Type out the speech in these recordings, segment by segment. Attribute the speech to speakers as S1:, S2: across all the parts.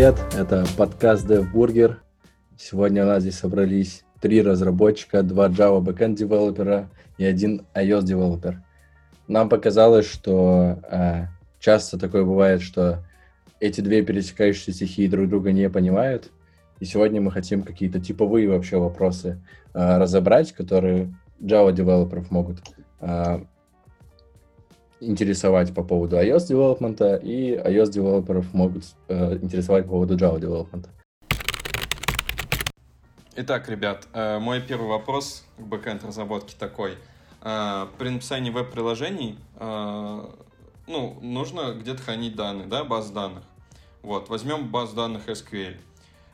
S1: привет! Это подкаст DevBurger. Сегодня у нас здесь собрались три разработчика, два Java backend девелопера и один iOS девелопер. Нам показалось, что э, часто такое бывает, что эти две пересекающиеся стихии друг друга не понимают. И сегодня мы хотим какие-то типовые вообще вопросы э, разобрать, которые Java девелоперов могут э, интересовать по поводу iOS девелопмента, и iOS девелоперов могут э, интересовать по поводу Java девелопмента.
S2: Итак, ребят, э, мой первый вопрос к бэкэнд разработке такой. Э, при написании веб-приложений э, ну, нужно где-то хранить данные, да, баз данных. Вот, возьмем базу данных SQL.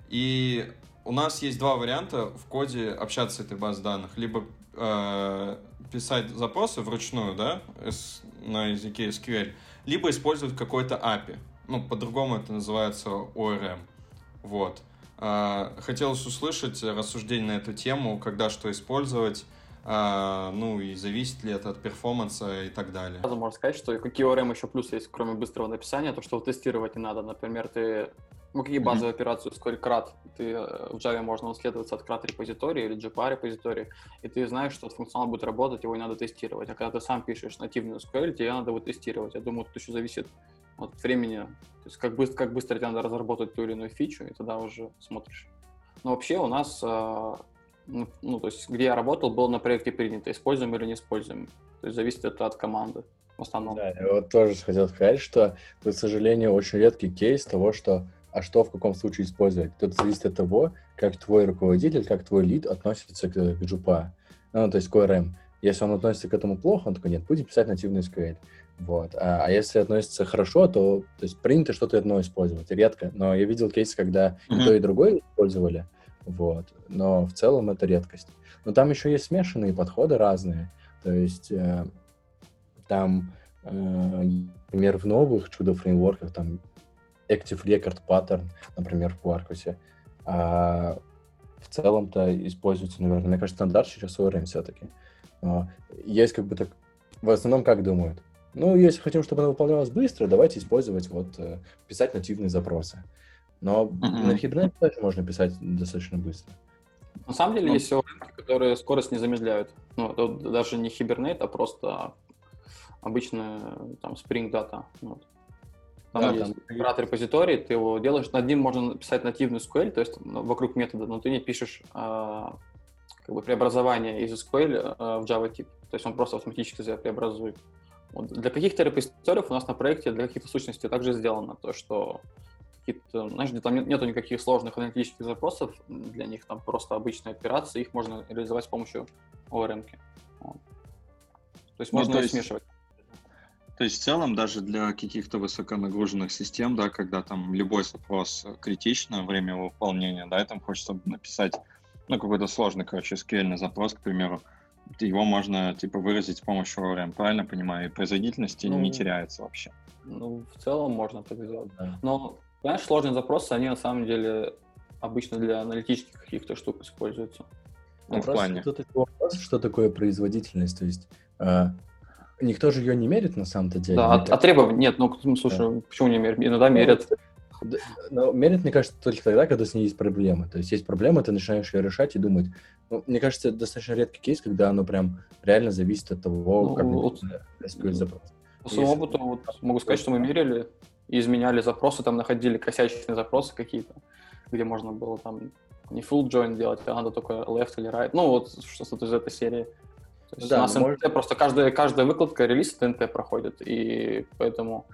S2: И у нас есть два варианта в коде общаться с этой базой данных. Либо э, писать запросы вручную, да, на языке SQL, либо использовать какой-то API. Ну, по-другому это называется ORM. Вот. Э, хотелось услышать рассуждение на эту тему, когда что использовать, а, ну и зависит ли это от перформанса и так далее.
S3: Сразу можно сказать, что какие ORM еще плюс есть, кроме быстрого написания, то, что тестировать не надо. Например, ты ну, какие базовые mm-hmm. операции ускорить CRUD? Ты э, в Java можно наследоваться от CRUD репозитории или JPA репозитории, и ты знаешь, что этот функционал будет работать, его не надо тестировать. А когда ты сам пишешь нативный SQL, тебе надо его тестировать. Я думаю, тут еще зависит от времени, то есть как быстро, как быстро тебе надо разработать ту или иную фичу, и тогда уже смотришь. Но вообще у нас а, ну, ну, то есть где я работал, было на проекте принято, используем или не используем. То есть зависит это от команды в основном.
S1: Да, я вот тоже хотел сказать, что к сожалению, очень редкий кейс того, что а что в каком случае использовать. Тут зависит от того, как твой руководитель, как твой лид относится к, к JPA, ну, то есть к ORM. Если он относится к этому плохо, он такой, нет, будем писать нативный SQL. Вот. А, а если относится хорошо, то, то есть принято что-то одно использовать, редко. Но я видел кейсы, когда mm-hmm. и то, и другое использовали, вот. Но в целом это редкость. Но там еще есть смешанные подходы разные. То есть э, там, э, например, в новых чудо-фреймворках там Active Record Pattern, например, в Quarkus. А в целом-то используется, наверное, мне кажется, стандарт сейчас ORM все-таки. Но есть как бы так... В основном как думают? Ну, если хотим, чтобы она выполнялась быстро, давайте использовать вот, э, писать нативные запросы. Но mm-hmm. на Hibernate тоже можно писать достаточно быстро.
S3: На самом деле ну, есть ORM, которые скорость не замедляют. Ну, это даже не Hibernate, а просто обычная там Spring Data. Вот. Там да, есть там... генератор репозиторий, ты его делаешь, над ним можно написать нативный SQL, то есть ну, вокруг метода, но ты не пишешь а, как бы преобразование из SQL а, в Java тип. То есть он просто автоматически себя преобразует. Вот. Для каких-то репозиториев у нас на проекте, для каких-то сущностей также сделано то, что какие-то, знаешь, где там нет, нету никаких сложных аналитических запросов, для них там просто обычные операции, их можно реализовать с помощью ORM. Вот. То есть ну, можно то есть... смешивать.
S2: То есть в целом даже для каких-то высоконагруженных систем, да, когда там любой запрос критично, время его выполнения, да, и там хочется написать, ну, какой-то сложный, короче, SQL запрос, к примеру, его можно, типа, выразить с помощью ORM, правильно понимаю? И производительности ну, не теряется вообще.
S3: Ну, в целом можно так сделать, да. Но, понимаешь, сложные запросы, они на самом деле обычно для аналитических каких-то штук используются.
S1: Ну, в плане. Тут вопрос, что такое производительность, то есть а, Никто же ее не мерит на самом-то деле.
S3: Да, от, а требований нет. Ну, слушай, да. почему не мерят? Иногда ну, мерят.
S1: Но мерят, мне кажется, только тогда, когда с ней есть проблемы. То есть есть проблема, ты начинаешь ее решать и думать. Ну, мне кажется, это достаточно редкий кейс, когда оно прям реально зависит от того, ну, как вот,
S3: SQL запрос. По своему опыту вот, могу сказать, что мы мерили и изменяли запросы, там находили косячные запросы какие-то, где можно было там не full join делать, а надо только left или right. Ну, вот что-то из этой серии. То есть да, у нас может... НТ просто каждая, каждая выкладка релиз НТ проходит, и поэтому...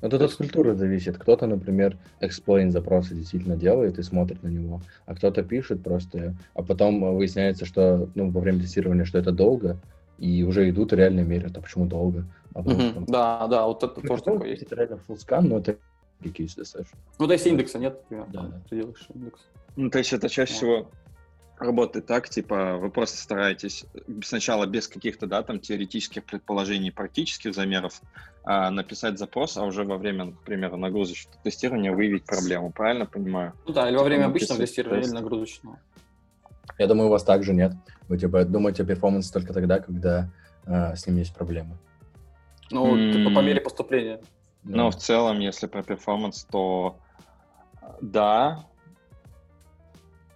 S1: Но тут от культуры зависит. Кто-то, например, explain запросы действительно делает и смотрит на него, а кто-то пишет просто, а потом выясняется, что ну, во время тестирования, что это долго, и уже идут и реально мерят, а почему долго? А
S3: mm-hmm. что... Да, да, вот это ну, тоже такое есть.
S1: Это реально full scan, но это кейс достаточно.
S3: Ну, то есть индекса нет, да, да. ты делаешь индекс.
S2: Ну, то есть это чаще всего работает так, типа, вы просто стараетесь сначала без каких-то, да, там, теоретических предположений, практических замеров а, написать запрос, а уже во время, к примеру, нагрузочного тестирования выявить проблему, правильно понимаю?
S3: Ну да, или во время обычного тестирования, или нагрузочного.
S1: Я думаю, у вас также нет. Вы, типа, думаете о перформансе только тогда, когда а, с ним есть проблемы.
S3: Ну, mm-hmm. типа, по мере поступления.
S2: Да. Ну, в целом, если про перформанс, то да,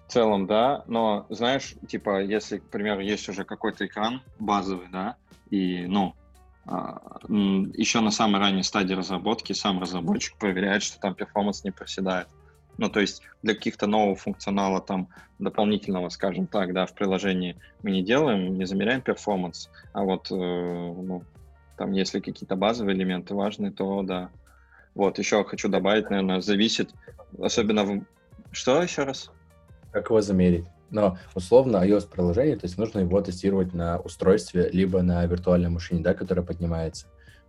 S2: в целом, да, но знаешь, типа, если, к примеру, есть уже какой-то экран базовый, да, и, ну, а, еще на самой ранней стадии разработки сам разработчик проверяет, что там performance не проседает. Ну, то есть для каких-то нового функционала, там, дополнительного, скажем так, да, в приложении мы не делаем, не замеряем performance, а вот, э, ну, там, если какие-то базовые элементы важны, то да. Вот, еще хочу добавить, наверное, зависит, особенно в... Что еще раз?
S1: Как его замерить? Но условно iOS-приложение, то есть нужно его тестировать на устройстве, либо на виртуальной машине, да, которая поднимается.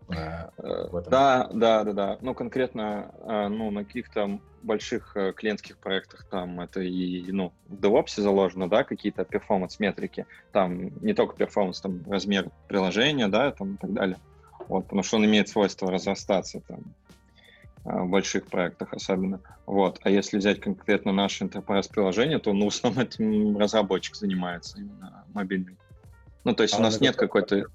S2: А, да, да, да, да. Ну, конкретно, а, ну, на каких-то больших э, клиентских проектах там это и, ну, в DevOps заложено, да, какие-то performance-метрики. Там не только performance, там размер приложения, да, там и так далее. Вот, потому что он имеет свойство разрастаться там в больших проектах особенно. Вот. А если взять конкретно наше enterprise приложение, то ну, в основном этим разработчик занимается именно мобильный. Ну, то есть а у нас нет какой-то...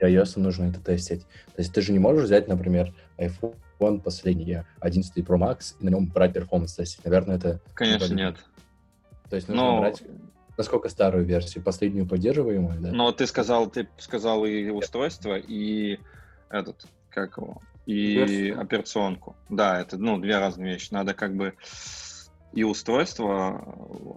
S1: iOS нужно это тестить. То есть ты же не можешь взять, например, iPhone последний, 11 Pro Max, и на нем брать перформанс тестить. Наверное, это...
S2: Конечно, нет.
S1: То есть нужно Но... брать насколько старую версию, последнюю поддерживаемую, да?
S2: Но ты сказал, ты сказал и устройство, и этот, как его, и Версию. операционку. Да, это, ну, две разные вещи. Надо как бы и устройство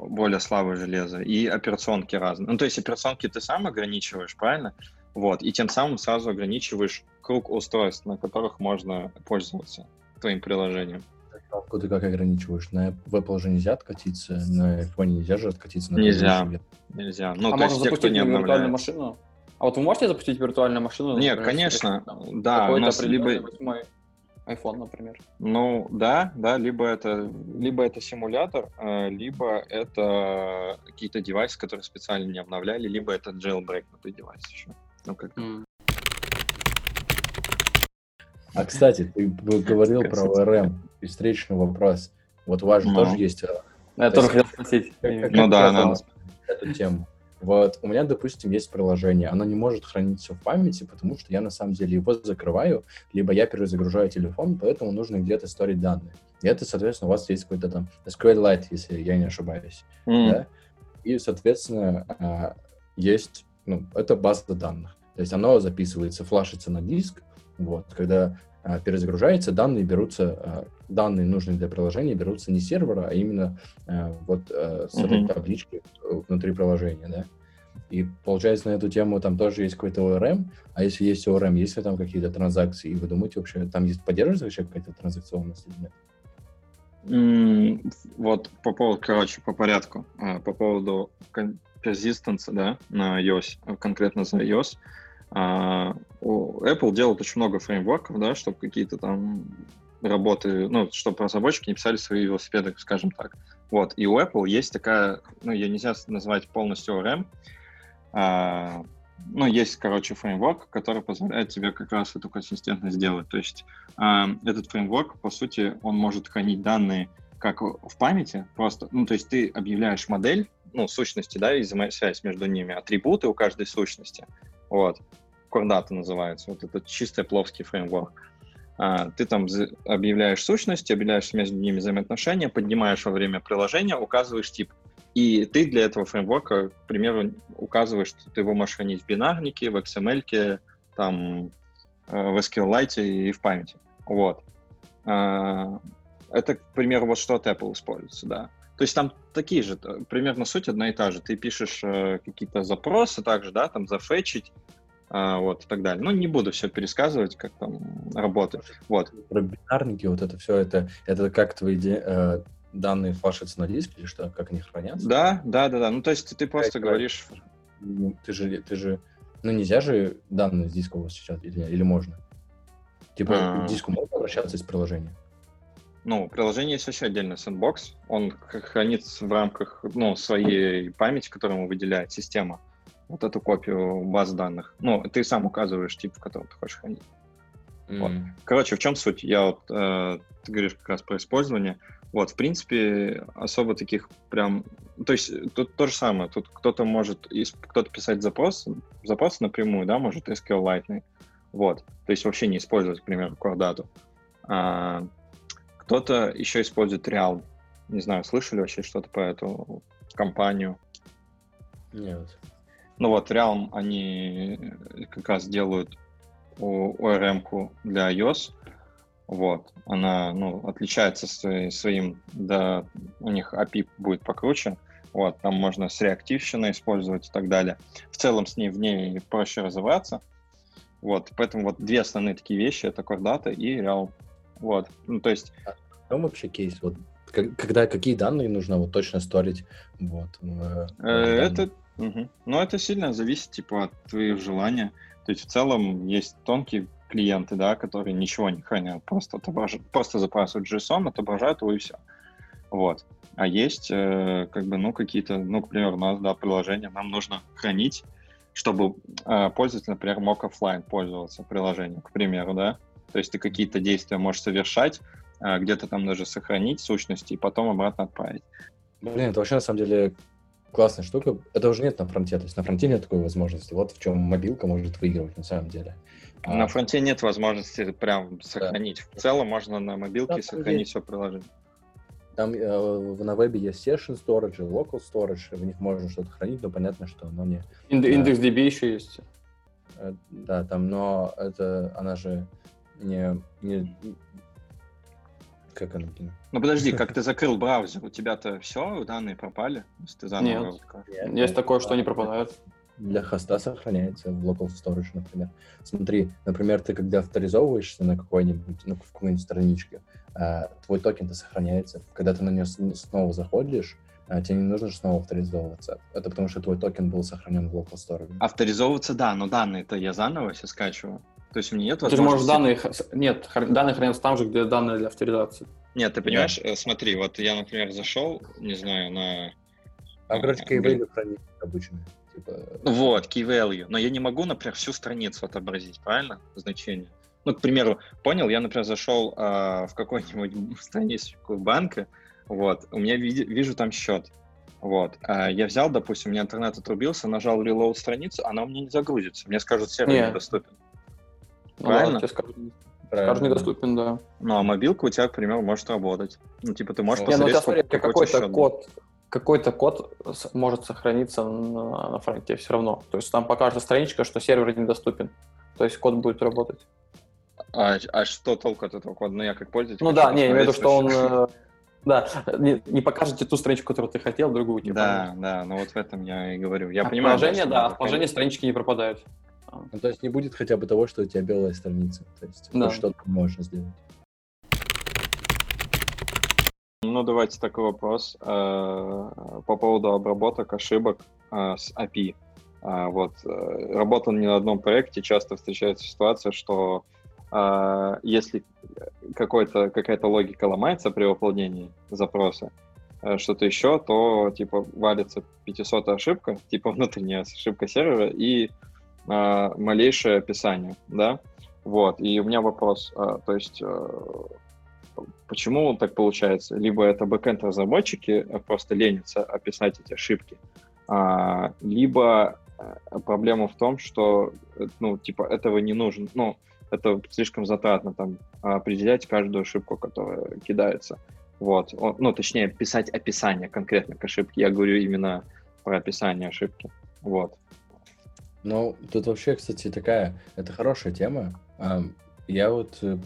S2: более слабое железо, и операционки разные. Ну, то есть операционки ты сам ограничиваешь, правильно? Вот, и тем самым сразу ограничиваешь круг устройств, на которых можно пользоваться твоим приложением.
S1: Операционку ты как ограничиваешь? На Apple же нельзя откатиться, на iPhone нельзя же откатиться. На
S2: нельзя, нельзя. Ну,
S3: а то есть те, кто не обновляет. машину? А вот вы можете запустить виртуальную машину?
S2: Нет, например, конечно, там, да. У нас либо
S3: iPhone, например.
S2: Ну, да, да, либо это, либо это симулятор, э, либо это какие-то девайсы, которые специально не обновляли, либо это jailbreak на той девайс еще. Ну, как mm.
S1: А, кстати, ты говорил про ORM и встречный вопрос. Вот у вас же ну. тоже есть... Э,
S3: Я тоже хотел спросить.
S2: Ну да,
S1: Эту тему. Вот у меня, допустим, есть приложение, оно не может храниться в памяти, потому что я на самом деле его закрываю, либо я перезагружаю телефон, поэтому нужно где-то сторить данные. И это, соответственно, у вас есть какой-то там SQLite, если я не ошибаюсь. Mm. Да? И, соответственно, а, есть, ну, это база данных. То есть оно записывается, флашится на диск, вот, когда а, перезагружается, данные берутся, а, данные нужные для приложения берутся не с сервера, а именно а, вот с этой таблички внутри приложения, да. И получается на эту тему там тоже есть какой-то ORM, а если есть ORM, есть ли там какие-то транзакции, и вы думаете вообще, там есть поддерживается вообще какая-то транзакционность или нет?
S2: Mm, вот по поводу, короче, по порядку, по поводу persistence, да, на iOS, конкретно за iOS, а, Apple делает очень много фреймворков, да, чтобы какие-то там работы, ну, чтобы разработчики не писали свои велосипеды, скажем так. Вот, и у Apple есть такая, ну, ее нельзя назвать полностью ORM, а, ну, есть, короче, фреймворк, который позволяет тебе как раз эту консистентность сделать. То есть а, этот фреймворк, по сути, он может хранить данные как в памяти, просто, ну, то есть ты объявляешь модель, ну, сущности, да, и взаимосвязь между ними, атрибуты у каждой сущности, вот. Core называется. Вот это чисто пловский фреймворк. А, ты там объявляешь сущности, объявляешь между ними взаимоотношения, поднимаешь во время приложения, указываешь тип. И ты для этого фреймворка, к примеру, указываешь, что ты его можешь хранить в бинарнике, в XML, там, э, в SQLite и в памяти. Вот. А, это, к примеру, вот что от Apple используется, да. То есть там такие же, примерно суть одна и та же. Ты пишешь э, какие-то запросы также, да, там зафетчить, э, вот, и так далее. Ну, не буду все пересказывать, как там работает. Вот.
S1: Про бинарники, вот это все, это, это как твои э, данные флашатся на диск или что, как они хранятся?
S2: Да, да, да, да. Ну, то есть ты просто говоришь...
S1: Ты же, ты же, ну, нельзя же данные с диска у вас сейчас, или, или можно? Типа, а... к диску можно обращаться из приложения?
S2: Ну, приложение есть вообще отдельный сэндбокс. Он хранится в рамках ну, своей памяти, которую ему выделяет система. Вот эту копию баз данных. Ну, ты сам указываешь тип, в котором ты хочешь хранить. Mm. Вот. Короче, в чем суть? Я вот, э, ты говоришь как раз про использование. Вот, в принципе, особо таких прям... То есть тут то же самое. Тут кто-то может кто-то писать запрос, запрос напрямую, да, может SQLite. Вот. То есть вообще не использовать, к примеру, Core А, кто-то еще использует Real, Не знаю, слышали вообще что-то про эту компанию?
S1: Нет.
S2: Ну вот, Realm, они как раз делают ORM-ку для iOS. Вот, она, ну, отличается своим, да, у них API будет покруче. Вот, там можно с реактивщиной использовать и так далее. В целом с ней в ней проще разобраться. Вот, поэтому вот две основные такие вещи это Core и Realm. Вот, ну то есть.
S1: А в чем вообще кейс? Вот когда какие данные нужно вот точно сторить? Вот.
S2: В, в э, это, угу. ну это сильно зависит типа от твоих желаний. То есть в целом есть тонкие клиенты, да, которые ничего не хранят, просто отображают, просто запрашивают JSON, отображают его и все. Вот. А есть, э, как бы, ну, какие-то, ну, к примеру, у нас, да, приложение, нам нужно хранить, чтобы э, пользователь, например, мог офлайн пользоваться приложением, к примеру, да. То есть ты какие-то действия можешь совершать, э, где-то там даже сохранить сущности и потом обратно отправить.
S1: Блин, это вообще на самом деле классная штука. Это уже нет на фронте, то есть на фронте нет такой возможности. Вот в чем мобилка может выигрывать на самом деле.
S2: На а, фронте нет возможности прям сохранить. Да. В целом можно на мобилке да, сохранить все приложение.
S1: Там э, на вебе есть session storage, local storage, в них можно что-то хранить, но понятно, что оно не...
S3: Индекс DB еще есть.
S1: Э, да, там, но это, она же не, не как она?
S2: Ну подожди, как ты закрыл браузер, у тебя-то все, данные пропали?
S3: Если ты заново Нет. Нет, есть такое, что они пропадают.
S1: Для хоста сохраняется в local storage, например. Смотри, например, ты когда авторизовываешься на какой-нибудь, ну, в какой-нибудь страничке, а, твой токен-то сохраняется. Когда ты на нее снова заходишь, а, тебе не нужно снова авторизовываться. Это потому что твой токен был сохранен в local storage.
S2: Авторизовываться, да, но данные-то я заново все скачиваю. То есть у меня нет
S3: возможности... Ты можешь данные... Нет, данные хранятся там же, где данные для авторизации.
S2: Нет, ты понимаешь, да. Э, смотри, вот я, например, зашел, не знаю, на...
S1: А, короче, key value хранить обычно.
S2: Типа... Вот, key value. Но я не могу, например, всю страницу отобразить, правильно? Значение. Ну, к примеру, понял, я, например, зашел э, в какую-нибудь страницу банка, вот, у меня види, вижу там счет. Вот. А я взял, допустим, у меня интернет отрубился, нажал reload страницу, она у меня не загрузится. Мне скажут, сервер Нет. Недоступен.
S3: Ну, Правильно? Да, скажут, скажут недоступен, да.
S2: Ну, а мобилка у тебя, к примеру, может работать. Ну, типа, ты можешь
S3: Не, ну, посмотреть, ну, смотри, какой-то код, какой-то код может сохраниться на, на фронте все равно. То есть там покажется страничка, что сервер недоступен. То есть код будет работать.
S2: А, а что толку от этого кода? Ну, я как пользователь...
S3: Ну да, не, я имею в виду, что он... Э, да, не, не покажете ту страничку, которую ты хотел, другую.
S2: Типа. Да, да, ну вот в этом я и говорю. Я
S3: а
S2: понимаю,
S3: положение, да, от положения странички не пропадают.
S1: Ну, то есть не будет хотя бы того, что у тебя белая страница. То есть да. что-то можно сделать.
S2: Ну, давайте такой вопрос э, по поводу обработок ошибок э, с API. Э, вот, работал не на одном проекте, часто встречается ситуация, что если какой-то, какая-то логика ломается при выполнении запроса, что-то еще, то типа валится 500 ошибка, типа внутренняя ошибка сервера, и э, малейшее описание, да, вот, и у меня вопрос, э, то есть, э, почему так получается? Либо это бэкенд разработчики просто ленятся описать эти ошибки, э, либо проблема в том, что, ну, типа, этого не нужно, ну, это слишком затратно, там, определять каждую ошибку, которая кидается. Вот, ну, точнее, писать описание конкретно к ошибке. Я говорю именно про описание ошибки. Вот.
S1: Ну, тут вообще, кстати, такая, это хорошая тема. Я вот, э,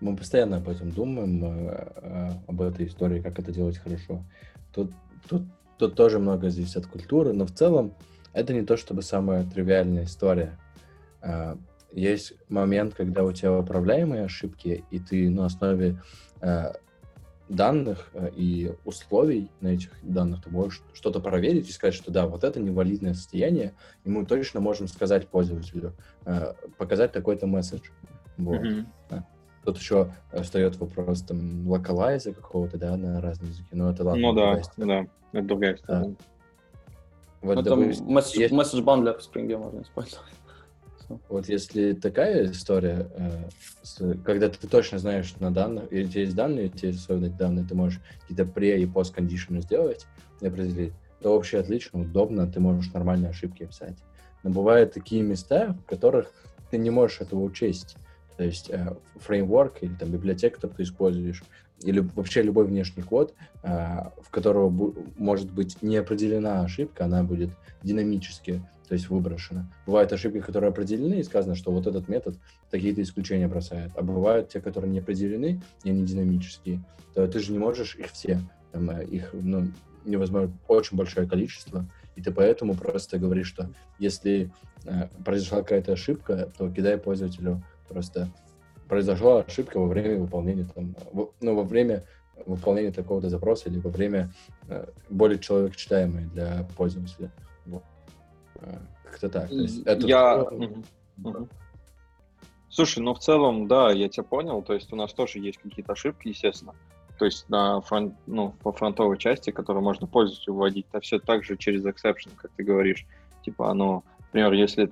S1: мы постоянно об этом думаем, э, э, об этой истории, как это делать хорошо. Тут, тут, тут тоже много зависит от культуры, но в целом это не то чтобы самая тривиальная история. А, есть момент, когда у тебя управляемые ошибки, и ты на основе данных э, и условий на этих данных ты можешь что-то проверить и сказать, что да, вот это невалидное состояние, и мы точно можем сказать пользователю, э, показать такой-то месседж. Вот. Mm-hmm. Тут еще встает вопрос там локалайза какого-то, да, на разные языки, но это ладно.
S2: Ну да, да, это другая история. Да.
S3: Вот, ну, допустим, месседж, есть... месседж бан для Spring можно использовать.
S1: Вот если такая история, э, когда ты точно знаешь на данных, и у тебя есть данные, у тебя есть особенно данные, ты можешь какие-то пре- и пост-кондишены сделать и определить, то вообще отлично, удобно, ты можешь нормальные ошибки писать. Но бывают такие места, в которых ты не можешь этого учесть. То есть э, фреймворк или там библиотека, которую ты используешь, или вообще любой внешний код, э, в которого может быть не определена ошибка, она будет динамически, то есть выброшена. Бывают ошибки, которые определены, и сказано, что вот этот метод такие-то исключения бросает. А бывают те, которые не определены, и они динамические. То ты же не можешь их все, там, э, их ну, невозможно, очень большое количество, и ты поэтому просто говоришь, что если э, произошла какая-то ошибка, то кидай пользователю просто произошла ошибка во время выполнения там, ну, во время выполнения такого-то запроса или во время э, более человек читаемой для пользователя. Как-то так. То есть это
S2: я... Слушай, ну в целом, да, я тебя понял. То есть у нас тоже есть какие-то ошибки, естественно. То есть на фронт, ну, по фронтовой части, которую можно пользователю вводить, это все так же через exception, как ты говоришь. Типа оно, например, если,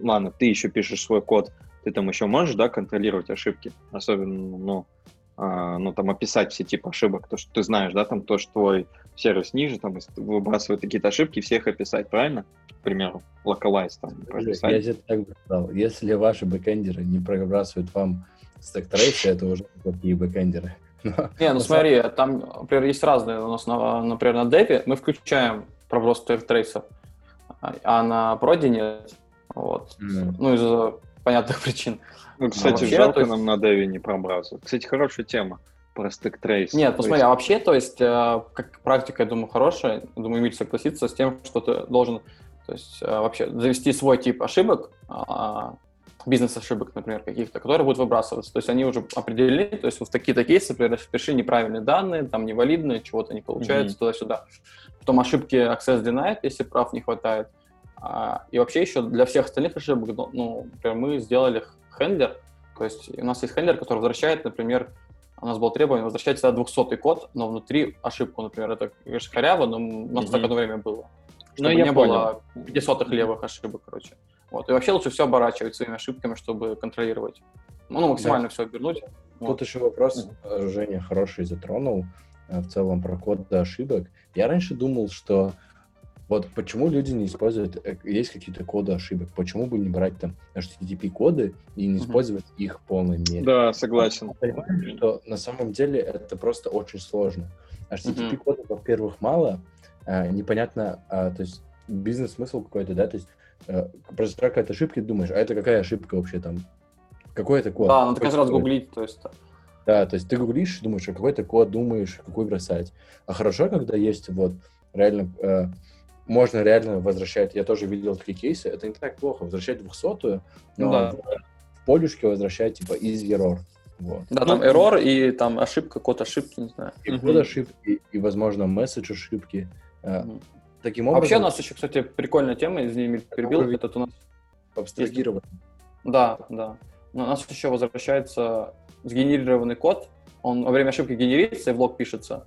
S2: ладно, ты еще пишешь свой код, ты там еще можешь, да, контролировать ошибки, особенно, ну, ну, там, описать все типы ошибок, то, что ты знаешь, да, там, то, что твой сервис ниже, там, выбрасывает какие-то ошибки, всех описать, правильно? К примеру, localize там,
S1: прописать. Я тебе так бы сказал, если ваши бэкэндеры не пробрасывают вам стек трейсы, это уже плохие бэкэндеры.
S3: Не, ну смотри, там, например, есть разные у нас, например, на Dev мы включаем проброс стек трейсов, а на проде нет. Вот. Ну, из-за понятных причин.
S2: Ну, кстати, вообще, жалко есть... нам на Devi не пробраться. Кстати, хорошая тема про стек трейс.
S3: Нет, посмотри, есть... а вообще, то есть, э, как практика, я думаю, хорошая, думаю, Эмиль согласится с тем, что ты должен, то есть, э, вообще завести свой тип ошибок, а, бизнес-ошибок, например, каких-то, которые будут выбрасываться. То есть они уже определены, то есть вот такие-то кейсы, например, впиши неправильные данные, там невалидные, чего-то не получается, mm-hmm. туда-сюда. Потом ошибки access denied, если прав не хватает. А, и вообще еще для всех остальных ошибок, ну, ну, например, мы сделали хендлер, то есть у нас есть хендлер, который возвращает, например, у нас было требование возвращать всегда 200 код, но внутри ошибку, например, это, конечно, коряво, но у нас mm-hmm. так одно время было. Ну, чтобы ну, не понял. было 500 левых ошибок, короче. Вот. И вообще лучше все оборачивать своими ошибками, чтобы контролировать. Ну, максимально да. все обернуть. Тут
S1: вот. еще вопрос, mm-hmm. Женя хороший затронул э, в целом про код до ошибок. Я раньше думал, что вот почему люди не используют, э, есть какие-то коды ошибок, почему бы не брать там HTTP-коды и не использовать uh-huh. их в полной мере?
S2: Да, согласен.
S1: Понимаешь, что на самом деле это просто очень сложно. HTTP-кодов, uh-huh. во-первых, мало, а, непонятно, а, то есть бизнес-смысл какой-то, да, то есть а, произошла какая-то ошибка, и думаешь, а это какая ошибка вообще там? Какой это код?
S3: Да, надо каждый раз гуглить, то есть...
S1: Да, то есть ты гуглишь, думаешь, а какой это код, думаешь, какой бросать. А хорошо, когда есть вот реально э, можно реально возвращать, я тоже видел такие кейсы, это не так плохо, возвращать двухсотую, но да. в, полюшке возвращать типа из error. Вот.
S3: Да, там ну, error и там ошибка, код ошибки, не знаю.
S1: И код ошибки, и, возможно, месседж ошибки.
S3: Угу. Таким образом... Вообще у нас еще, кстати, прикольная тема, извини, перебил, Какой этот у нас...
S1: Абстрагирован.
S3: Да, да. у нас еще возвращается сгенерированный код, он во время ошибки генерится и в лог пишется,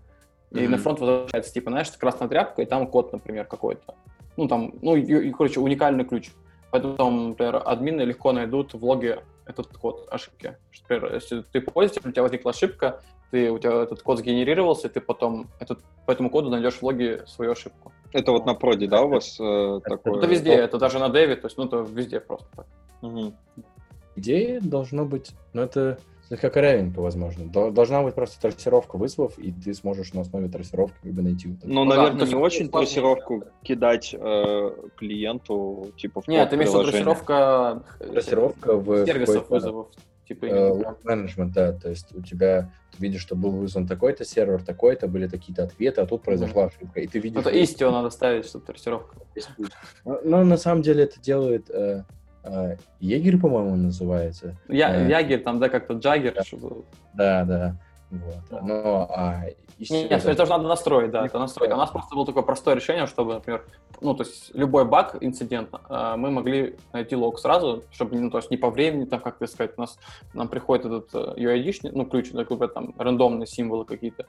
S3: и mm-hmm. на фронт возвращается, типа, знаешь, красная тряпка, и там код, например, какой-то. Ну, там, ну, и, и, короче, уникальный ключ. Поэтому, например, админы легко найдут в логе этот код ошибки. Например, если ты пользователь, у тебя возникла ошибка, ты, у тебя этот код сгенерировался, и ты потом этот, по этому коду найдешь в логе свою ошибку.
S2: Это вот на проде, да, у вас э,
S3: это, такое? Это везде, это даже на деве, то есть, ну, это везде просто так.
S1: Угу. Идея должно быть, ну, это слегка корявенько, возможно. Должна быть просто трассировка вызовов, и ты сможешь на основе трассировки как бы найти. Вот
S2: ну, наверное, да, не очень трассировку кидать э, клиенту, типа, в
S3: Нет, ты имеешь в виду трассировка...
S1: Трассировка в...
S3: Сервисов вызовов.
S1: Типа, э, менеджмент, да, то есть у тебя, ты видишь, что был вызван такой-то сервер, такой-то, были такие-то ответы, а тут произошла mm-hmm. ошибка, и ты видишь...
S3: Это истио надо ставить, чтобы трассировка.
S1: Но, но на самом деле это делает... Э, егерь, по-моему, называется.
S3: Я, а, Ягерь, там, да, как-то Джаггер.
S1: Да, да. да. Вот. Но, а,
S3: Нет, это же надо настроить, да, это настроить. У нас просто было такое простое решение, чтобы, например, ну, то есть любой баг, инцидент, а, мы могли найти лог сразу, чтобы, ну, то есть не по времени, там, как сказать, у нас, нам приходит этот э, UID, ну, ключ, такой, там, рандомные символы какие-то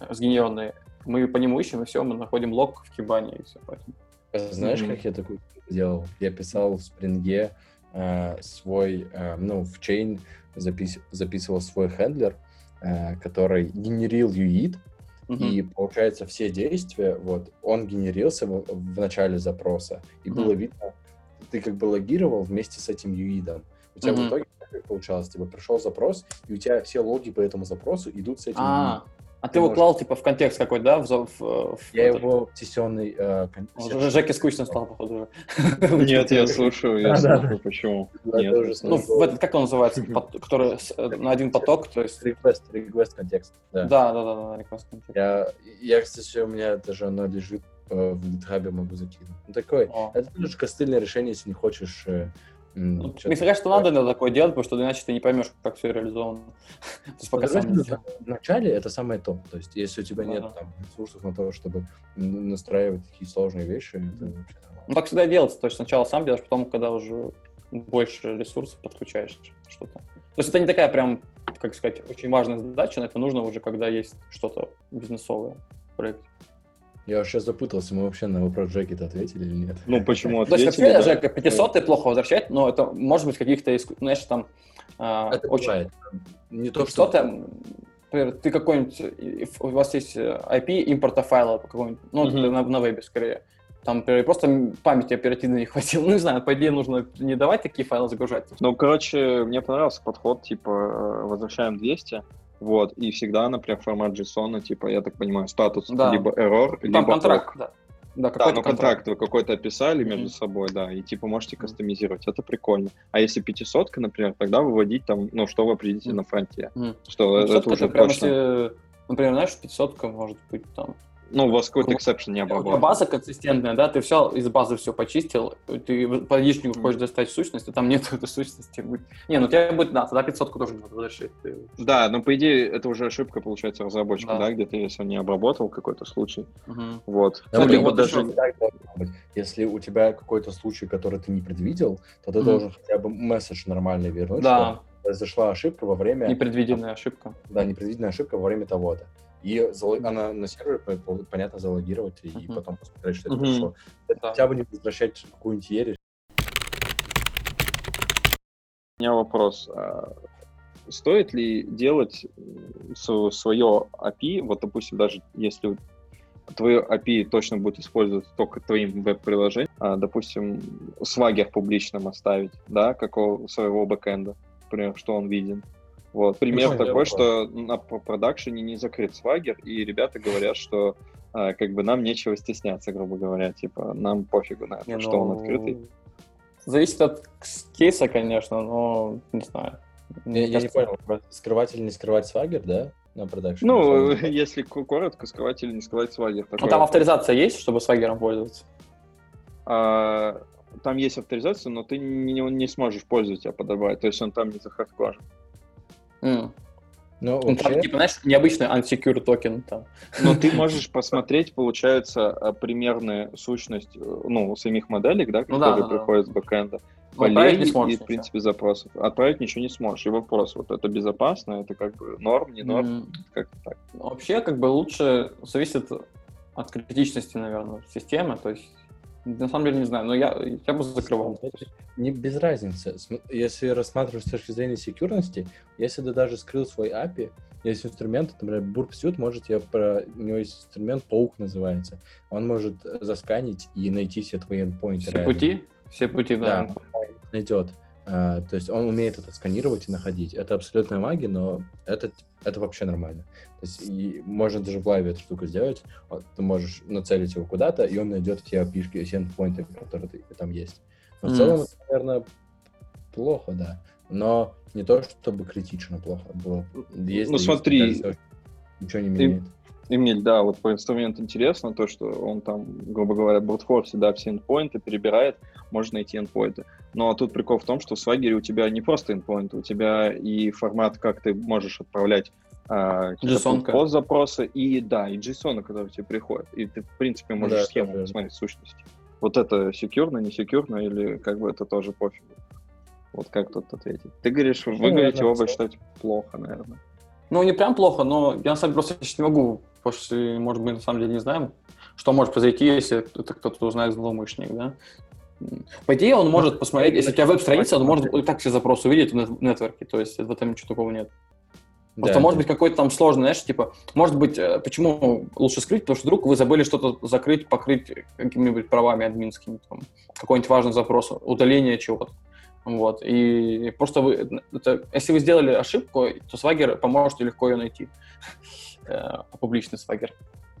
S3: э, сгенеренные, мы по нему ищем, и все, мы находим лог в кибане, и все, поэтому.
S1: Знаешь, mm-hmm. как я такой делал? Я писал в Spring э, свой, э, ну, в chain запис, записывал свой хендлер, э, который генерил UID, mm-hmm. и, получается, все действия, вот, он генерился в, в начале запроса, и mm-hmm. было видно, ты как бы логировал вместе с этим UID. У тебя mm-hmm. в итоге как получалось, типа пришел запрос, и у тебя все логи по этому запросу идут с этим.
S3: А, а
S1: Ты
S3: ты его
S1: можешь-
S3: клал типа в контекст какой-то, да? В, в, в-
S1: Я
S3: этот-
S1: его в сессионный... э, кон-
S3: Уже Жеке скучно стал, походу.
S2: Нет, я слушаю, я слушаю, почему. Нет,
S3: Ну, в этот, как он называется, который э, на один поток, то есть...
S1: Request, request контекст, да.
S3: Да, да, да, request context.
S1: Я, кстати, у меня даже оно лежит э, в GitHub, могу закинуть. Ну, такой, это тоже костыльное решение, если не хочешь... м,
S3: Ну, Мне кажется, что
S1: такое.
S3: надо иногда такое делать, потому что иначе ты не поймешь, как все реализовано. То есть пока сам не
S1: Подожди,
S3: сделал.
S1: В начале это самое топ. То есть, если у тебя нет
S3: да.
S1: там, ресурсов на то, чтобы настраивать такие сложные вещи, это вообще.
S3: Ну, так всегда делается. То есть сначала сам делаешь, потом, когда уже больше ресурсов подключаешь что-то. То есть это не такая прям, как сказать, очень важная задача, но это нужно уже, когда есть что-то бизнесовое в проекте.
S1: Я сейчас запутался, мы вообще на вопрос Джеки-то ответили или нет?
S2: Ну, почему
S3: То есть
S2: ответили,
S3: вообще,
S2: да?
S3: Жека, 500 плохо возвращать, но это может быть каких-то, знаешь, там а,
S1: Это
S3: очень
S1: бывает. Не то, что...
S3: 500, там, например, ты какой-нибудь, э, у вас есть э, IP импорта файла какого-нибудь, ну, на, на вебе скорее. Там, например, просто памяти оперативно не хватило. Ну, не знаю, по идее, нужно не давать такие файлы загружать.
S2: Ну, короче, мне понравился подход, типа, э, возвращаем 200, вот, и всегда, например, формат JSON, типа, я так понимаю, статус,
S3: Да.
S2: либо error,
S3: Там
S2: либо
S3: контракт,
S2: ок.
S3: да. Да,
S2: Да, ну контракт вы какой-то описали между
S3: Мгм.
S2: собой, да, и типа можете кастомизировать, это прикольно. А если 500, например, тогда выводить там, ну, что вы определите
S3: Мгм.
S2: на фронте,
S3: Мгм.
S2: что
S3: Ну,
S2: это
S3: 500
S2: уже
S3: это прям,
S2: точно.
S3: если, например, знаешь, 500 может быть там.
S2: Ну, у вас какой-то эксепшн не обработан.
S3: база консистентная, да, ты все из базы все почистил, ты по лишнему хочешь достать сущность, а там нет этой сущности. Не, ну у тебя будет, да, тогда 500 тоже надо. Ты-
S2: Да, но по идее это уже ошибка, получается, разработчика,
S3: Да.
S2: да, где-то если он не обработал какой-то случай.
S3: Мгм.
S2: Вот.
S1: Да,
S3: Смотри, вот
S1: даже
S3: еще-
S1: так должно быть. Если у тебя какой-то случай, который ты не предвидел, то ты
S3: Мгм.
S1: должен хотя бы месседж нормальный вернуть,
S3: Да,
S1: что произошла ошибка во время...
S3: непредвиденная ошибка.
S1: Да, непредвиденная ошибка во время того-то. И зало- она на по- понятно, залогировать и
S3: Мгм.
S1: потом посмотреть, что это прошло. Это
S3: Да.
S1: Хотя бы не возвращать какую-нибудь ересь.
S2: У меня вопрос. а Стоит ли делать свое API, вот, допустим, даже если твое API точно будет использоваться только твоим веб-приложением, а, допустим, свагер публичным оставить, да, какого своего бэкэнда, например, что он виден. Вот. Пример
S1: Прикольный
S2: такой, что на продакшене не закрыт свагер, и ребята говорят, что а, как бы нам нечего стесняться, грубо говоря, типа нам пофигу на это,
S3: Не,
S2: что он
S3: ну,
S2: открытый.
S3: Зависит от кейса, конечно, но не знаю. Мне
S1: Я, я не
S3: кажется,
S1: понял, скрывать или не скрывать свагер, да, на продакшн?
S2: Ну, если ко- коротко, скрывать или не скрывать свагер.
S3: Ну,
S2: такой
S3: там авторизация есть, чтобы свагером пользоваться?
S2: А, там есть авторизация, но ты не, не сможешь пользователя подобрать, то есть он там не захардкожен.
S3: М.
S1: Ну,
S3: Ну, там,
S1: вообще,
S3: типа, знаешь, необычный unsecure токен там.
S2: Но ты можешь посмотреть, получается, а, примерную сущность э, ну, самих моделек, да,
S3: Ну да,
S2: которые
S3: да, да.
S2: приходят с бэкэнда,
S3: Ну, отправить
S2: полей
S3: не сможешь
S2: и, в принципе, запросов. Отправить ничего не сможешь. И вопрос, вот это безопасно, это как бы норм, не норм,
S3: М.
S2: как-то так.
S3: Ну, Вообще, как бы лучше зависит от критичности, наверное, системы. То есть, на самом деле, не знаю, но я, я бы закрывал.
S1: Не без разницы. Если рассматривать с точки зрения секьюрности, если ты даже скрыл свой API, есть инструмент, например, Burp может тебе про... У него есть инструмент, паук называется. Он может засканить и найти все твои endpoints.
S3: Все пути, все пути, да.
S1: Да, найдет. А, то есть он умеет это сканировать и находить. Это абсолютная магия, но это, это вообще нормально. То есть и можно даже в лайве эту штуку сделать. Вот Ты можешь нацелить его куда-то, и он найдет те пишки, все endpoints, которые ты- там есть. Но в
S3: Мгм.
S1: целом, это, наверное, плохо, да. Но не то, чтобы критично плохо было. Есть,
S2: Ну,
S1: есть,
S2: смотри,
S1: кажется, ничего не меняет.
S2: Эмиль, да, вот по инструменту интересно то, что он там, грубо говоря, брутфорсе, да, все эндпоинты перебирает, можно найти эндпоинты. Но тут прикол в том, что в Swagger у тебя не просто эндпоинты, у тебя и формат, как ты можешь отправлять а, какие-то
S3: JSON-ка.
S2: пост-запросы, и да, и JSON, который тебе приходит. И ты, в принципе, можешь
S1: Да,
S2: схему
S1: тоже верно.
S2: посмотреть сущности. Вот это секьюрно, не секьюрно, или как бы это тоже пофигу. Вот как тут ответить? Ты говоришь, вы
S1: наверное,
S2: говорите оба считать плохо, наверное.
S3: Ну, не прям плохо, но я на самом деле просто не могу, что, может быть, на самом деле не знаем, что может произойти, если это кто-то узнает злоумышленник, да? По идее, он может посмотреть, если у тебя веб-страница, он может и так все запросы увидеть в нет- нетворке, то есть в этом ничего такого нет. Просто
S1: Да,
S3: может
S1: да.
S3: быть какой-то там сложный, знаешь, типа, может быть, э, почему лучше скрыть, потому что вдруг вы забыли что-то закрыть, покрыть какими-нибудь правами админскими, там, какой-нибудь важный запрос, удаление чего-то. Вот, и просто вы, это, если вы сделали ошибку, то Swagger поможет легко ее найти, э, публичный Swagger.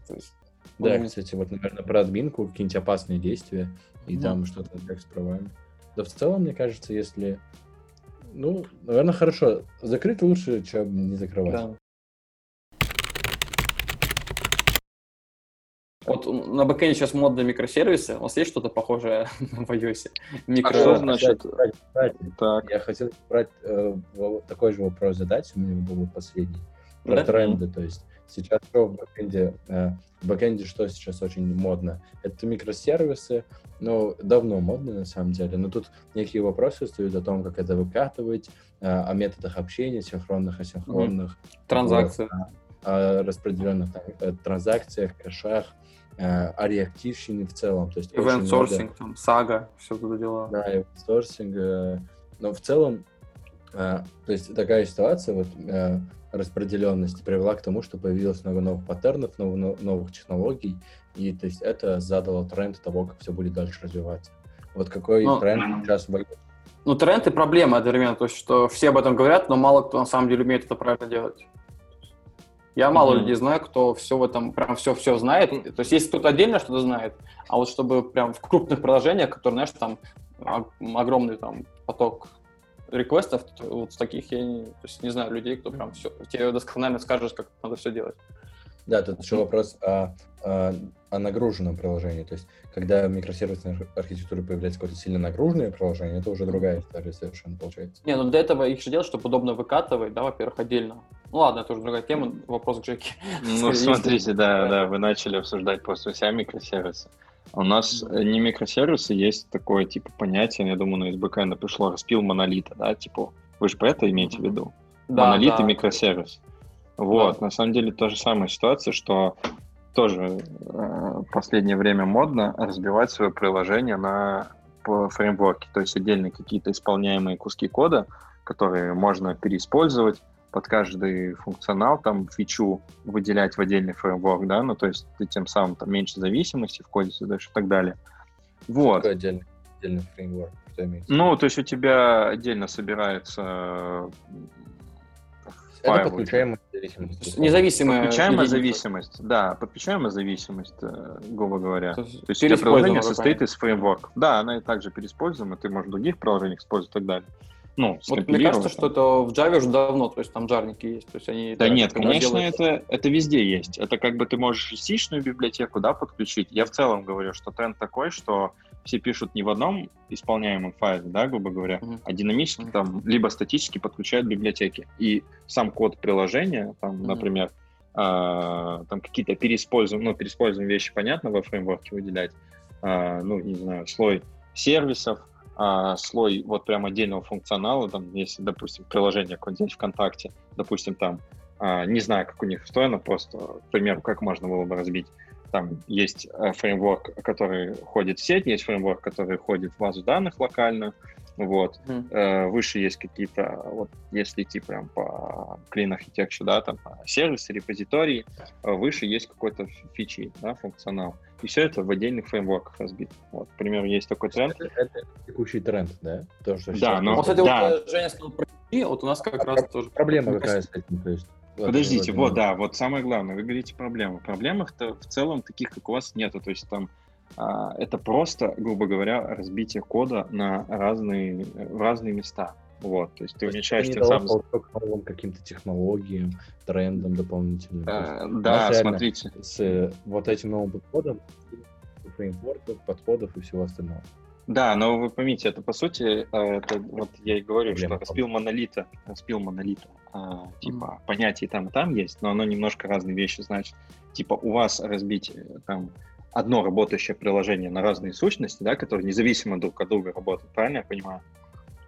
S1: То есть, да, он... кстати, вот, наверное, про админку, какие-нибудь опасные действия, и mm там что-то как с правами. Да в целом, мне кажется, если... Ну, наверное, хорошо. Закрыть лучше, чем не закрывать. Да.
S3: Вот на бэкэнде сейчас модные микросервисы. У вас есть что-то похожее в iOS?
S1: Микро... А что значит? Кстати, кстати, так. Я хотел брать э, такой же вопрос задать, у меня был последний. Про да? тренды, то есть сейчас что в бэкэнде, э, в бэкэнде что сейчас очень модно? Это микросервисы, ну, давно модно на самом деле, но тут некие вопросы стоят о том, как это выкатывать, э, о методах общения, синхронных, асинхронных.
S3: Транзакции.
S1: Вот, о, о распределенных там, э, транзакциях, кэшах, о реактивщине в целом. То есть
S3: event sourcing, много... там, сага, все это дела.
S1: Да, event sourcing. Но в целом, то есть такая ситуация, вот э, распределенности привела к тому, что появилось много новых паттернов, новых, новых технологий, и то есть это задало тренд того, как все будет дальше развиваться. Вот какой но, тренд сейчас в
S3: Ну, тренд и проблема одновременно, то есть что все об этом говорят, но мало кто на самом деле умеет это правильно делать. Я мало mm-hmm. людей знаю, кто все в этом, прям все-все знает. То есть есть кто-то отдельно что-то знает, а вот чтобы прям в крупных приложениях, которые, знаешь, там огромный там поток реквестов, вот таких я не, то есть не знаю людей, кто прям все, тебе досконально скажет, как надо все делать.
S1: Да, тут еще вопрос о, о, о нагруженном приложении. То есть, когда в микросервисной архитектуре появляется какое-то сильно нагруженное приложение, это уже другая история совершенно получается.
S3: Не, ну для этого их же делать, чтобы удобно выкатывать, да, во-первых, отдельно. Ну ладно, это уже другая тема, вопрос к Джеки.
S2: Ну, смотрите, да, да, вы начали обсуждать просто вся микросервисы. У нас не микросервисы, есть такое, типа, понятие, я думаю, на из бэкэнда пришло, распил монолита, да, типа, вы же по это имеете в виду? Да, Монолит да. и микросервис. Вот, да. на самом деле та же самая ситуация, что тоже э, последнее время модно разбивать свое приложение на фреймворки, то есть отдельные какие-то исполняемые куски кода, которые можно переиспользовать под каждый функционал, там, фичу выделять в отдельный фреймворк, да, ну, то есть ты тем самым там меньше зависимости в коде создаешь и так далее. Вот. Какой
S1: отдельный, отдельный фреймворк?
S2: Ну, то есть у тебя отдельно собирается
S1: это подключаемая зависимость.
S3: Независимая.
S2: Подключаемая зависимость, да, подключаемая зависимость, э, грубо говоря. То, То есть у тебя приложение состоит из фреймворка. Да, она и также переиспользуема, ты можешь в других приложениях использовать и так далее.
S3: Ну, вот мне кажется, что это в Java уже давно, то есть там джарники есть, то есть они...
S2: Да нет, конечно, делают... это, это везде есть. Это как бы ты можешь c библиотеку, да, подключить. Я в целом говорю, что тренд такой, что все пишут не в одном исполняемом файле, да, грубо говоря, mm-hmm. а динамически mm-hmm. там, либо статически подключают библиотеки. И сам код приложения, там, mm-hmm. например, э, там какие-то переиспользуем, ну, переиспользуем вещи, понятно, во фреймворке выделять, э, ну, не знаю, слой сервисов, а, слой вот прям отдельного функционала, там, если, допустим, приложение какое-нибудь ВКонтакте, допустим, там, а, не знаю, как у них устроено, просто, к примеру, как можно было бы разбить там есть э, фреймворк, который ходит в сеть, есть фреймворк, который ходит в базу данных локально, вот. Mm. Выше есть какие-то, вот если идти прям по clean architecture, да, там сервисы, репозитории, э, выше есть какой-то фичи, да, функционал. И все это в отдельных фреймворках разбито. Вот, к примеру, есть такой тренд.
S1: Это, это текущий тренд, да?
S3: То, что да, но... Вот, кстати, да. вот Женя сказал про вот у нас как а, раз тоже...
S1: Проблема какая с этим, то есть?
S2: Подождите, вот, да, вот самое главное, вы говорите проблемы. Проблем-то в целом таких, как у вас, нету. То есть там а, это просто, грубо говоря, разбитие кода на разные, в разные места. Вот, то есть ты уменьшаешь тем самым...
S1: новым каким-то технологиям, трендам дополнительным.
S2: А, да, смотрите.
S1: С э, вот этим новым подходом, фреймворков, подходов и всего остального.
S2: Да, но вы поймите, это по сути, э, это вот я и говорю, Проблема что распил монолита, распил монолита, а, типа mm. понятие там и там есть, но оно немножко разные вещи значит. Типа у вас разбить э, там одно работающее приложение на разные сущности, да, которые независимо друг от друга работают, правильно я понимаю?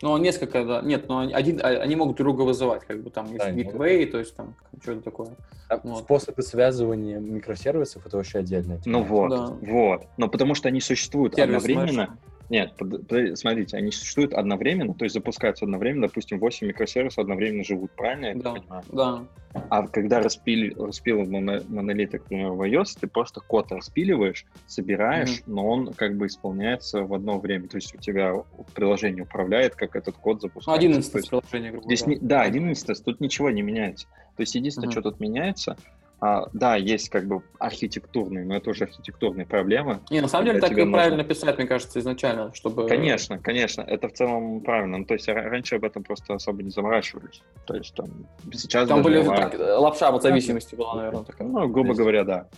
S3: Ну, несколько, да. Нет, но один, а, они могут друг друга вызывать, как бы там есть да, gateway, то есть там что-то такое.
S1: А вот. Способы связывания микросервисов это вообще отдельная
S2: тема. Ну вот, да. вот. Но потому что они существуют Сервис одновременно. Нет, под, под, смотрите, они существуют одновременно, то есть запускаются одновременно, допустим, 8 микросервисов одновременно живут, правильно я
S3: Да,
S2: понимаю?
S3: да.
S2: А когда распили, распилил моно- монолит, к примеру, в iOS, ты просто код распиливаешь, собираешь, но он как бы исполняется в одно время. То есть у тебя приложение управляет, как этот код
S3: Ну,
S2: запускается.
S3: один
S2: То instance
S3: приложения, грубо
S2: Здесь
S3: говоря.
S2: не, да, один instance, тут ничего не меняется. То есть единственное,
S3: Мгм.
S2: что тут меняется, а, да, есть как бы архитектурные, но это уже архитектурные проблемы.
S3: Не, на самом деле так и
S2: нужно-
S3: правильно писать, мне кажется, изначально, чтобы...
S2: Конечно, конечно, это в целом правильно. Ну, то есть ра- раньше об этом просто особо не заморачивались. То есть там сейчас
S3: Там были так, э, лапша вот зависимости была, наверное, такая.
S2: ну, грубо
S1: есть-
S2: говоря, да.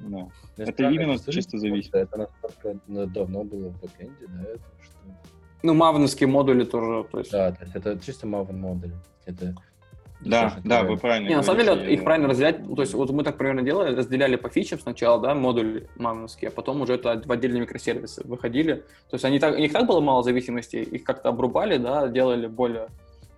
S2: Да.
S1: Мне
S2: Это именно
S1: что
S2: чисто зависит.
S1: Это настолько давно было в бэкэнде, да, это что...
S3: Ну, мавновские модули тоже, то есть...
S1: Да, то есть это чисто Maven модуль. Это
S2: Да, да, вы правильно
S3: Не, на самом деле их правильно разделять, то есть вот мы так примерно делали, разделяли по фичам сначала, да, модули мамонские, а потом уже это в отдельные микросервисы выходили. То есть они так, у них так было мало зависимостей, их как-то обрубали, да, делали более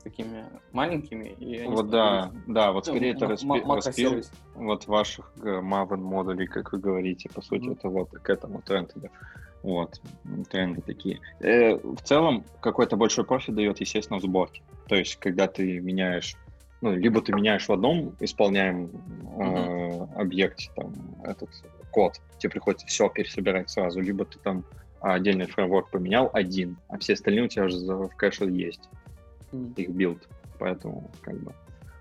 S3: такими маленькими. И они
S2: Вот да, да, вот
S3: ну,
S2: скорее это распи- распил вот ваших э, Maven модулей, как вы говорите, по сути,
S3: Мгм.
S2: это вот к этому тренд идет. Вот, тренды такие. Э, в целом, какой-то большой профит дает, естественно, в сборке. То есть, когда ты меняешь, ну, либо ты меняешь в одном исполняемом э, объекте там, этот код, тебе приходится все пересобирать сразу, либо ты там отдельный фреймворк поменял один, а все остальные у тебя уже в кэше есть,
S3: М.
S2: их build. Поэтому, как бы,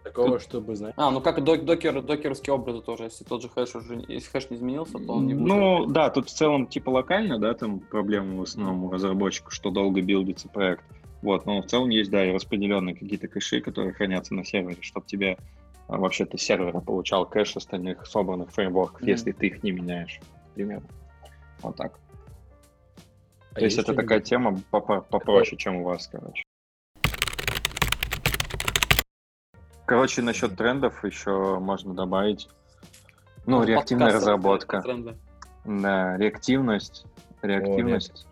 S1: Такого, чтобы, знаешь,
S3: А, ну как док- докер, докерские образы тоже, если тот же хэш уже, если хэш не изменился, то он не будет.
S2: Ну, да, тут в целом типа локально, да, там проблема в основном у разработчика, что долго билдится проект. Вот, но в целом есть, да, и распределенные какие-то кэши, которые хранятся на сервере, чтобы тебе а, вообще ты сервера получал кэш остальных собранных фреймворков,
S3: Мгм.
S2: если ты их не меняешь, примерно. Вот так.
S1: А
S2: То есть это такая тема попроще, чем у вас, короче. Короче, насчет трендов еще можно добавить. Ну, реактивная разработка. Да, реактивность. Реактивность.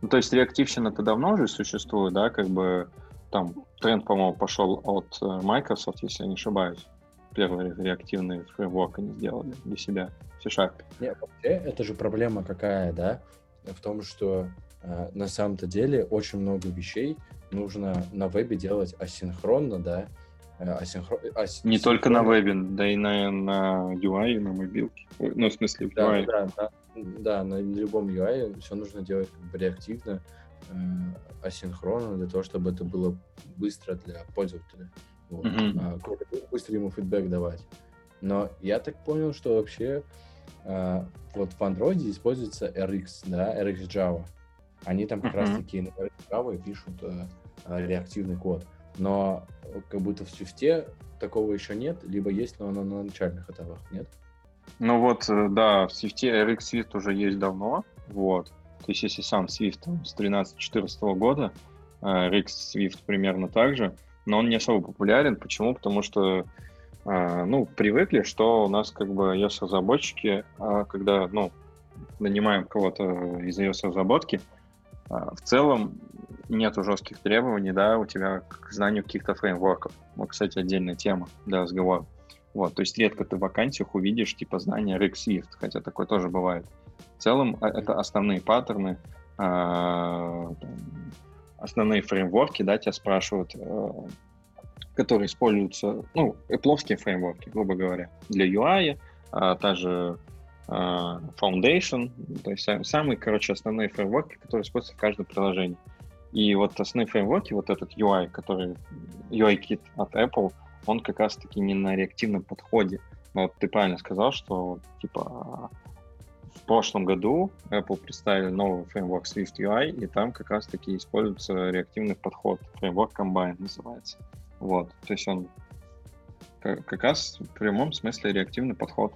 S2: Ну, то есть реактивщина-то давно уже существует, да, как бы там тренд, по-моему, пошел от э, Microsoft, если я не ошибаюсь. Первый реактивный фреймворк они сделали для себя в C-Sharp.
S1: Не, вообще, это же проблема какая, да? В том, что э, на самом-то деле очень много вещей нужно на вебе делать асинхронно, да? Э, асинхро- ас-
S2: Не только на вебе, да и на, на UI, и на мобилке. Ой, Ну, в смысле, в
S1: Да,
S2: UI.
S1: да, да, да, на любом UI все нужно делать как бы реактивно, э, асинхронно, для того, чтобы это было быстро для пользователя. Вот.
S2: Мгм.
S1: А, быстро ему фидбэк давать. Но я так понял, что вообще а, вот в Android используется RX, да, RX Java. Они там как
S2: Мгм.
S1: раз-таки на RX Java и пишут э, э, реактивный код. Но как будто в Swift такого еще нет, либо есть, но оно на начальных этапах, нет?
S2: Ну вот, э, да, в Swift RX Swift уже есть давно, вот. То есть если сам Swift с 13-14 года, э, RX Swift примерно так же, но он не особо популярен. Почему? Потому что, э, ну, привыкли, что у нас как бы iOS-разработчики, а когда, ну, нанимаем кого-то из iOS-разработки, в целом нету жестких требований, да, у тебя к знанию каких-то фреймворков. Вот, кстати, отдельная тема для разговора. Вот, то есть редко ты в вакансиях увидишь типа знания React Swift, хотя такое тоже бывает. В целом а, это основные паттерны, там, основные фреймворки, да, тебя спрашивают, э, которые используются, ну, эпловские фреймворки, грубо говоря, для UI, та же Foundation, то есть сам- самые, короче, основные фреймворки, которые используются в каждом приложении. И вот основные фреймворки, вот этот UI, который UI-кит от Apple, он как раз-таки не на реактивном подходе. Но вот ты правильно сказал, что типа в прошлом году Apple представили новый фреймворк Swift UI, и там как раз-таки используется реактивный подход. Фреймворк Combine называется. Вот, то есть он как, раз в прямом смысле реактивный подход.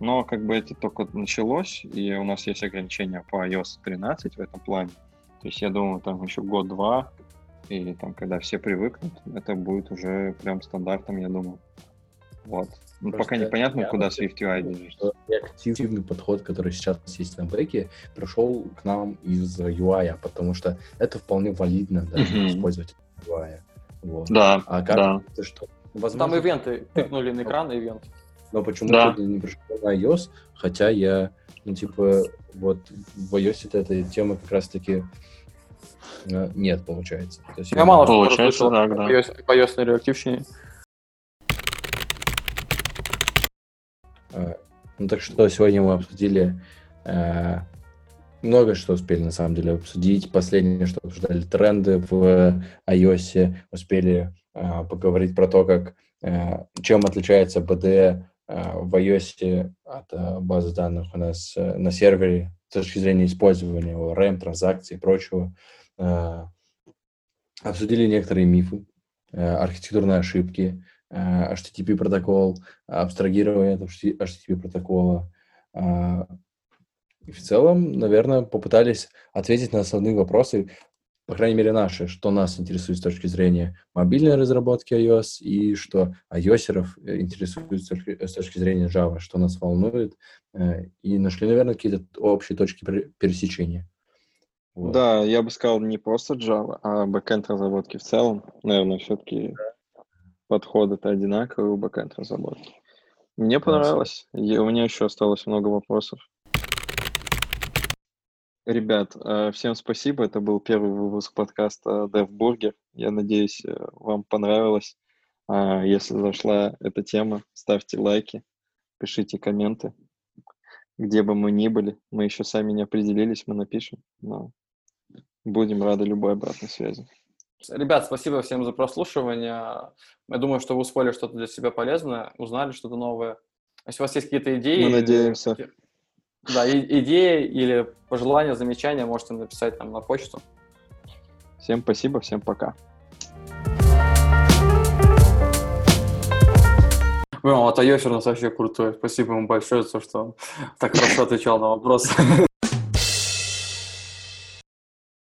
S2: Но как бы это только началось, и у нас есть ограничения по iOS 13 в этом плане. То есть я думаю, там еще год-два, или там, когда все привыкнут, это будет уже прям стандартом, я думаю. Вот. Ну,
S1: Просто
S2: пока непонятно,
S1: я
S2: куда Swift UI движется.
S1: что Реактивный подход, который сейчас есть на бэке, пришел к нам из UI, потому что это вполне валидно да,
S2: Мгм.
S1: использовать UI. Вот.
S2: Да,
S1: А
S2: да.
S1: кажется, что возможно,
S3: Там ивенты, тыкнули на экран ивент.
S1: но почему
S2: Да.
S1: то не пришел на iOS, хотя я ну, типа, вот в iOS этой темы как раз-таки нет, получается.
S3: То есть, я, я мало получается, что так, да. По iOS, iOS реактивщине.
S1: А, ну так что сегодня мы обсудили э, много что успели на самом деле обсудить. Последнее, что обсуждали тренды в iOS, успели э, поговорить про то, как э, чем отличается BD Э, в iOS от э, базы данных у нас э, на сервере с точки зрения использования его RAM, транзакций и прочего. Обсудили некоторые мифы, архитектурные ошибки, HTTP протокол, абстрагирование от HTTP протокола. И в целом, наверное, попытались ответить на основные вопросы, по крайней мере, наши, что нас интересует с точки зрения мобильной разработки iOS и что iOS э, интересует с точки зрения Java, что нас волнует, э, и нашли, наверное, какие-то общие точки пересечения.
S2: Вот. Да, я бы сказал не просто Java, а бэкэнд разработки в целом. Наверное, все-таки подходы-то одинаковые у бэкэнд разработки. Мне понравилось. И у меня еще осталось много вопросов. Ребят, э, всем спасибо. Это был первый выпуск подкаста DevBurger. Я надеюсь, э, вам понравилось. А, если зашла эта тема, ставьте лайки, пишите комменты. Где бы мы ни были, мы еще сами не определились, мы напишем. Но будем рады любой обратной связи.
S3: Ребят, спасибо всем за прослушивание. Я думаю, что вы усвоили что-то для себя полезное, узнали что-то новое. Если у вас есть какие-то идеи...
S2: Мы надеемся.
S3: Да, и, идеи или пожелания, замечания можете написать нам на почту.
S2: Всем спасибо, всем пока.
S3: Блин, вот Айофер у нас вообще крутой. Спасибо ему большое за то, что он так хорошо отвечал на вопросы.